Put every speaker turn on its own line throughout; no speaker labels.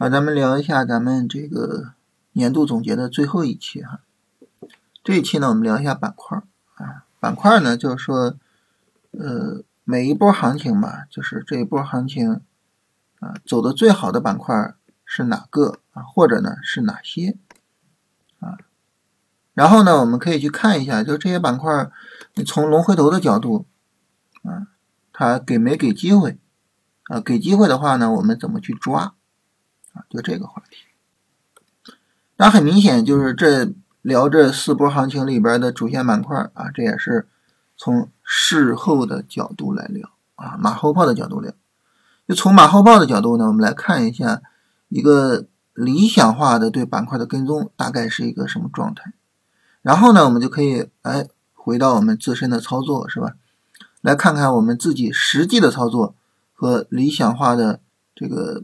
好，咱们聊一下咱们这个年度总结的最后一期哈。这一期呢，我们聊一下板块啊。板块呢，就是说，呃，每一波行情吧，就是这一波行情啊，走的最好的板块是哪个啊？或者呢是哪些啊？然后呢，我们可以去看一下，就这些板块，你从龙回头的角度啊，它给没给机会啊？给机会的话呢，我们怎么去抓？就这个话题，那很明显就是这聊这四波行情里边的主线板块啊，这也是从事后的角度来聊啊，马后炮的角度聊。就从马后炮的角度呢，我们来看一下一个理想化的对板块的跟踪大概是一个什么状态。然后呢，我们就可以哎回到我们自身的操作是吧？来看看我们自己实际的操作和理想化的这个。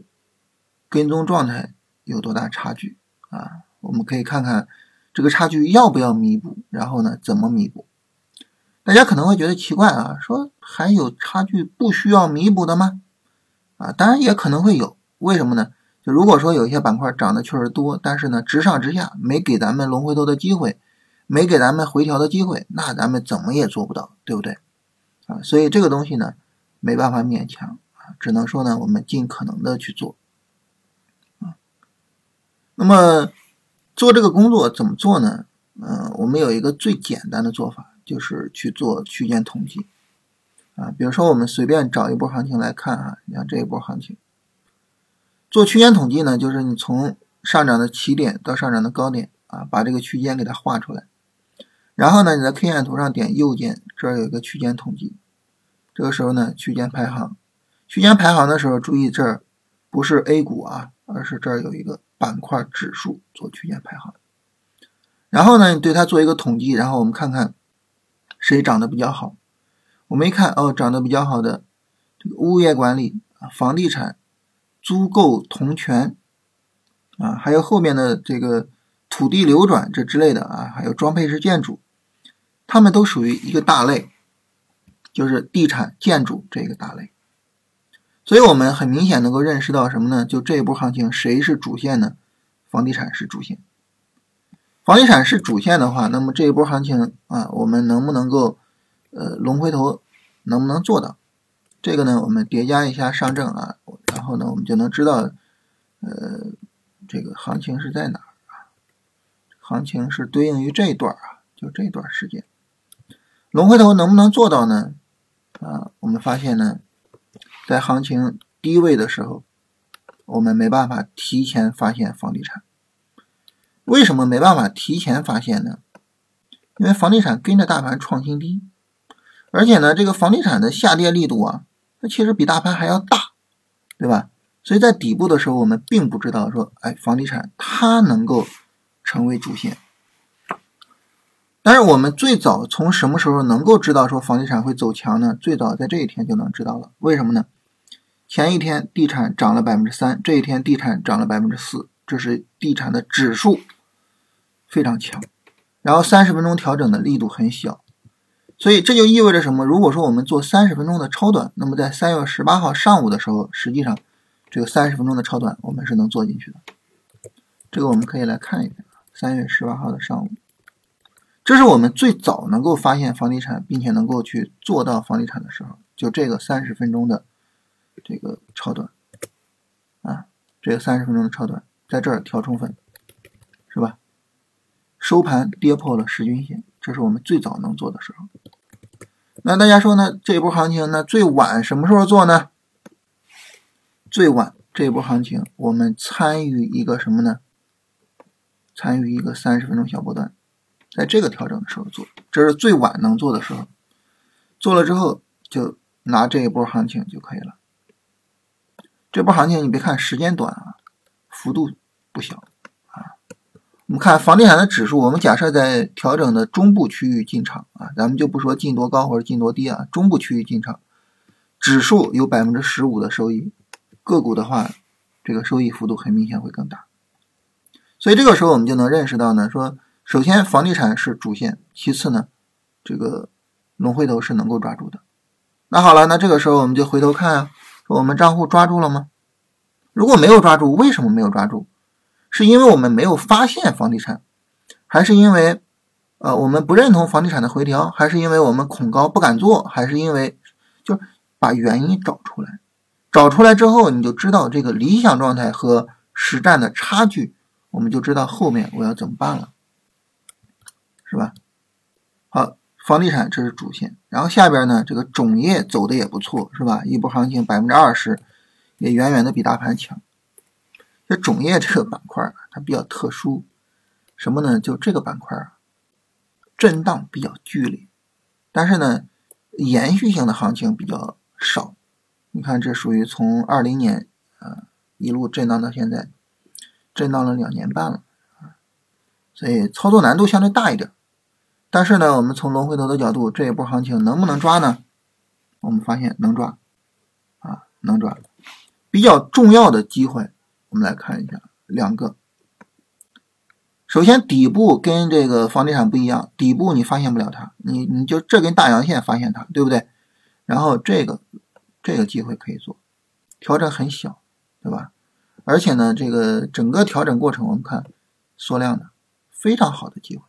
跟踪状态有多大差距啊？我们可以看看这个差距要不要弥补，然后呢，怎么弥补？大家可能会觉得奇怪啊，说还有差距不需要弥补的吗？啊，当然也可能会有，为什么呢？就如果说有一些板块涨的确实多，但是呢，直上直下，没给咱们龙回头的机会，没给咱们回调的机会，那咱们怎么也做不到，对不对？啊，所以这个东西呢，没办法勉强啊，只能说呢，我们尽可能的去做。那么做这个工作怎么做呢？嗯，我们有一个最简单的做法，就是去做区间统计啊。比如说，我们随便找一波行情来看啊，你看这一波行情，做区间统计呢，就是你从上涨的起点到上涨的高点啊，把这个区间给它画出来，然后呢，你在 K 线图上点右键，这儿有一个区间统计，这个时候呢，区间排行，区间排行的时候注意这儿不是 A 股啊，而是这儿有一个。板块指数做区间排行，然后呢，你对它做一个统计，然后我们看看谁涨得比较好。我们一看，哦，涨得比较好的这个物业管理、房地产、租购同权啊，还有后面的这个土地流转这之类的啊，还有装配式建筑，它们都属于一个大类，就是地产建筑这个大类。所以我们很明显能够认识到什么呢？就这一波行情，谁是主线呢？房地产是主线。房地产是主线的话，那么这一波行情啊，我们能不能够呃龙回头，能不能做到？这个呢，我们叠加一下上证啊，然后呢，我们就能知道呃这个行情是在哪儿啊？行情是对应于这一段啊，就这一段时间，龙回头能不能做到呢？啊，我们发现呢。在行情低位的时候，我们没办法提前发现房地产。为什么没办法提前发现呢？因为房地产跟着大盘创新低，而且呢，这个房地产的下跌力度啊，它其实比大盘还要大，对吧？所以在底部的时候，我们并不知道说，哎，房地产它能够成为主线。但是我们最早从什么时候能够知道说房地产会走强呢？最早在这一天就能知道了。为什么呢？前一天地产涨了百分之三，这一天地产涨了百分之四，这是地产的指数非常强。然后三十分钟调整的力度很小，所以这就意味着什么？如果说我们做三十分钟的超短，那么在三月十八号上午的时候，实际上这个三十分钟的超短我们是能做进去的。这个我们可以来看一看，三月十八号的上午。这是我们最早能够发现房地产，并且能够去做到房地产的时候，就这个三十分钟的这个超短啊，这个三十分钟的超短，在这儿调充分，是吧？收盘跌破了十均线，这是我们最早能做的时候。那大家说呢？这一波行情，那最晚什么时候做呢？最晚这一波行情，我们参与一个什么呢？参与一个三十分钟小波段。在这个调整的时候做，这是最晚能做的时候。做了之后，就拿这一波行情就可以了。这波行情你别看时间短啊，幅度不小啊。我们看房地产的指数，我们假设在调整的中部区域进场啊，咱们就不说进多高或者进多低啊，中部区域进场，指数有百分之十五的收益，个股的话，这个收益幅度很明显会更大。所以这个时候我们就能认识到呢，说。首先，房地产是主线；其次呢，这个龙回头是能够抓住的。那好了，那这个时候我们就回头看啊，我们账户抓住了吗？如果没有抓住，为什么没有抓住？是因为我们没有发现房地产，还是因为呃我们不认同房地产的回调，还是因为我们恐高不敢做，还是因为就把原因找出来，找出来之后你就知道这个理想状态和实战的差距，我们就知道后面我要怎么办了，是吧？好。房地产这是主线，然后下边呢，这个种业走的也不错，是吧？一波行情百分之二十，也远远的比大盘强。这种业这个板块，它比较特殊，什么呢？就这个板块啊，震荡比较剧烈，但是呢，延续性的行情比较少。你看，这属于从二零年啊一路震荡到现在，震荡了两年半了啊，所以操作难度相对大一点。但是呢，我们从龙回头的角度，这一波行情能不能抓呢？我们发现能抓，啊，能抓。比较重要的机会，我们来看一下两个。首先，底部跟这个房地产不一样，底部你发现不了它，你你就这根大阳线发现它，对不对？然后这个这个机会可以做，调整很小，对吧？而且呢，这个整个调整过程，我们看缩量的，非常好的机会。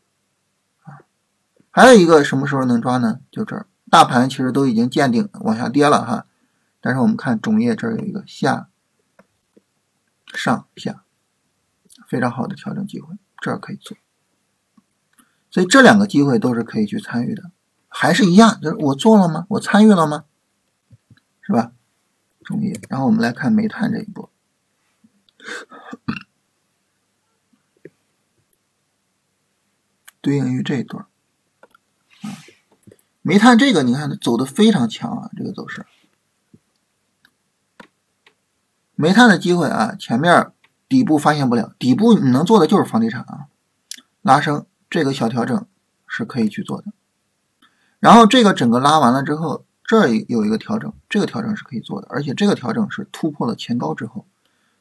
还有一个什么时候能抓呢？就这儿，大盘其实都已经见顶往下跌了哈，但是我们看种业这儿有一个下上下非常好的调整机会，这儿可以做，所以这两个机会都是可以去参与的，还是一样，就是我做了吗？我参与了吗？是吧？种业，然后我们来看煤炭这一波，对应于这一段。煤炭这个你看它走的非常强啊，这个走势。煤炭的机会啊，前面底部发现不了，底部你能做的就是房地产啊，拉升这个小调整是可以去做的。然后这个整个拉完了之后，这有一个调整，这个调整是可以做的，而且这个调整是突破了前高之后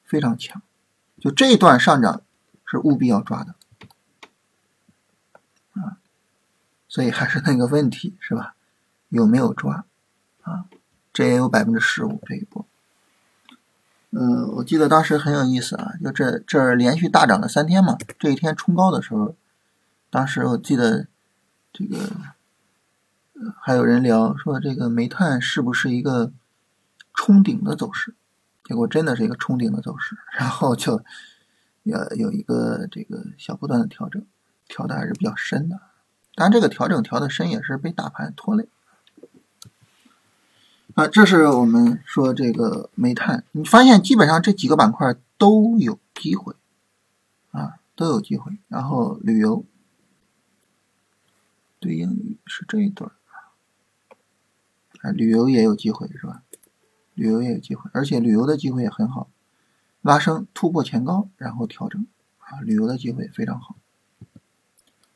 非常强，就这一段上涨是务必要抓的。所以还是那个问题，是吧？有没有抓啊？这也有百分之十五这一波。嗯，我记得当时很有意思啊，就这这连续大涨了三天嘛。这一天冲高的时候，当时我记得这个还有人聊说这个煤炭是不是一个冲顶的走势？结果真的是一个冲顶的走势，然后就有有一个这个小波段的调整，调的还是比较深的。但这个调整调的深也是被大盘拖累啊！这是我们说这个煤炭，你发现基本上这几个板块都有机会啊，都有机会。然后旅游对应是这一段啊，旅游也有机会是吧？旅游也有机会，而且旅游的机会也很好，拉升突破前高，然后调整啊，旅游的机会非常好。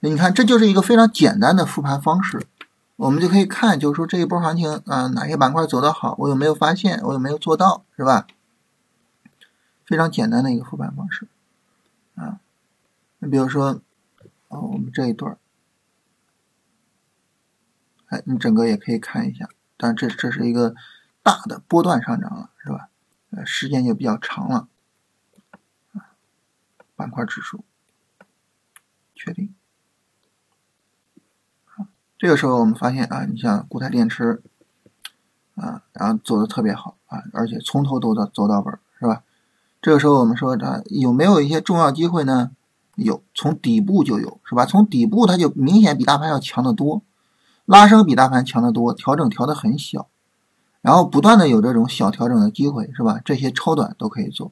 你看，这就是一个非常简单的复盘方式，我们就可以看，就是说这一波行情啊，哪些板块走得好，我有没有发现，我有没有做到，是吧？非常简单的一个复盘方式啊。你比如说，哦，我们这一段哎，你整个也可以看一下，但这这是一个大的波段上涨了，是吧？呃，时间就比较长了板块指数确定。这个时候我们发现啊，你像固态电池啊，然后走的特别好啊，而且从头走到走到尾，是吧？这个时候我们说它有没有一些重要机会呢？有，从底部就有，是吧？从底部它就明显比大盘要强得多，拉升比大盘强得多，调整调得很小，然后不断的有这种小调整的机会，是吧？这些超短都可以做，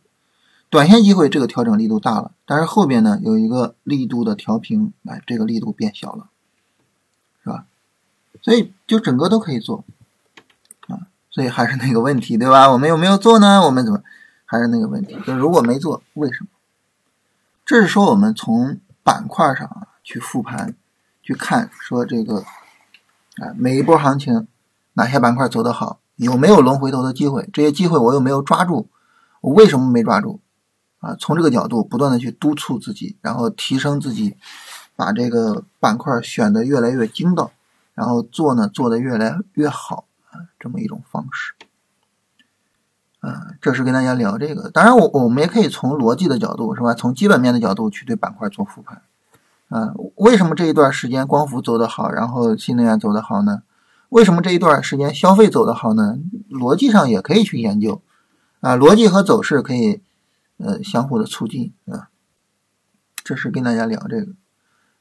短线机会这个调整力度大了，但是后边呢有一个力度的调平，哎，这个力度变小了。是吧？所以就整个都可以做啊，所以还是那个问题，对吧？我们有没有做呢？我们怎么还是那个问题？就是如果没做，为什么？这是说我们从板块上啊去复盘，去看说这个啊每一波行情哪些板块走得好，有没有龙回头的机会？这些机会我又没有抓住，我为什么没抓住？啊，从这个角度不断的去督促自己，然后提升自己。把这个板块选的越来越精到，然后做呢做的越来越好啊，这么一种方式。啊，这是跟大家聊这个。当然，我我们也可以从逻辑的角度，是吧？从基本面的角度去对板块做复盘。啊，为什么这一段时间光伏走得好，然后新能源走得好呢？为什么这一段时间消费走得好呢？逻辑上也可以去研究。啊，逻辑和走势可以呃相互的促进啊。这是跟大家聊这个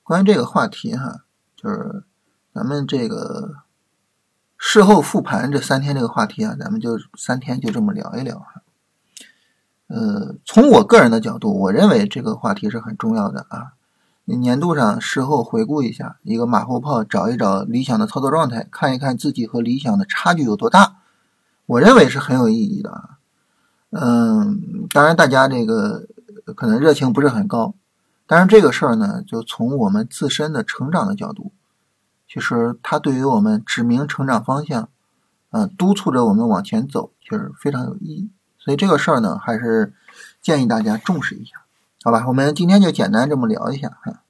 关于这个话题哈，就是咱们这个。事后复盘这三天这个话题啊，咱们就三天就这么聊一聊哈。呃，从我个人的角度，我认为这个话题是很重要的啊。年度上事后回顾一下，一个马后炮，找一找理想的操作状态，看一看自己和理想的差距有多大，我认为是很有意义的啊。嗯，当然大家这个可能热情不是很高，但是这个事儿呢，就从我们自身的成长的角度。其实它对于我们指明成长方向，嗯，督促着我们往前走，其实非常有意义。所以这个事儿呢，还是建议大家重视一下，好吧？我们今天就简单这么聊一下哈。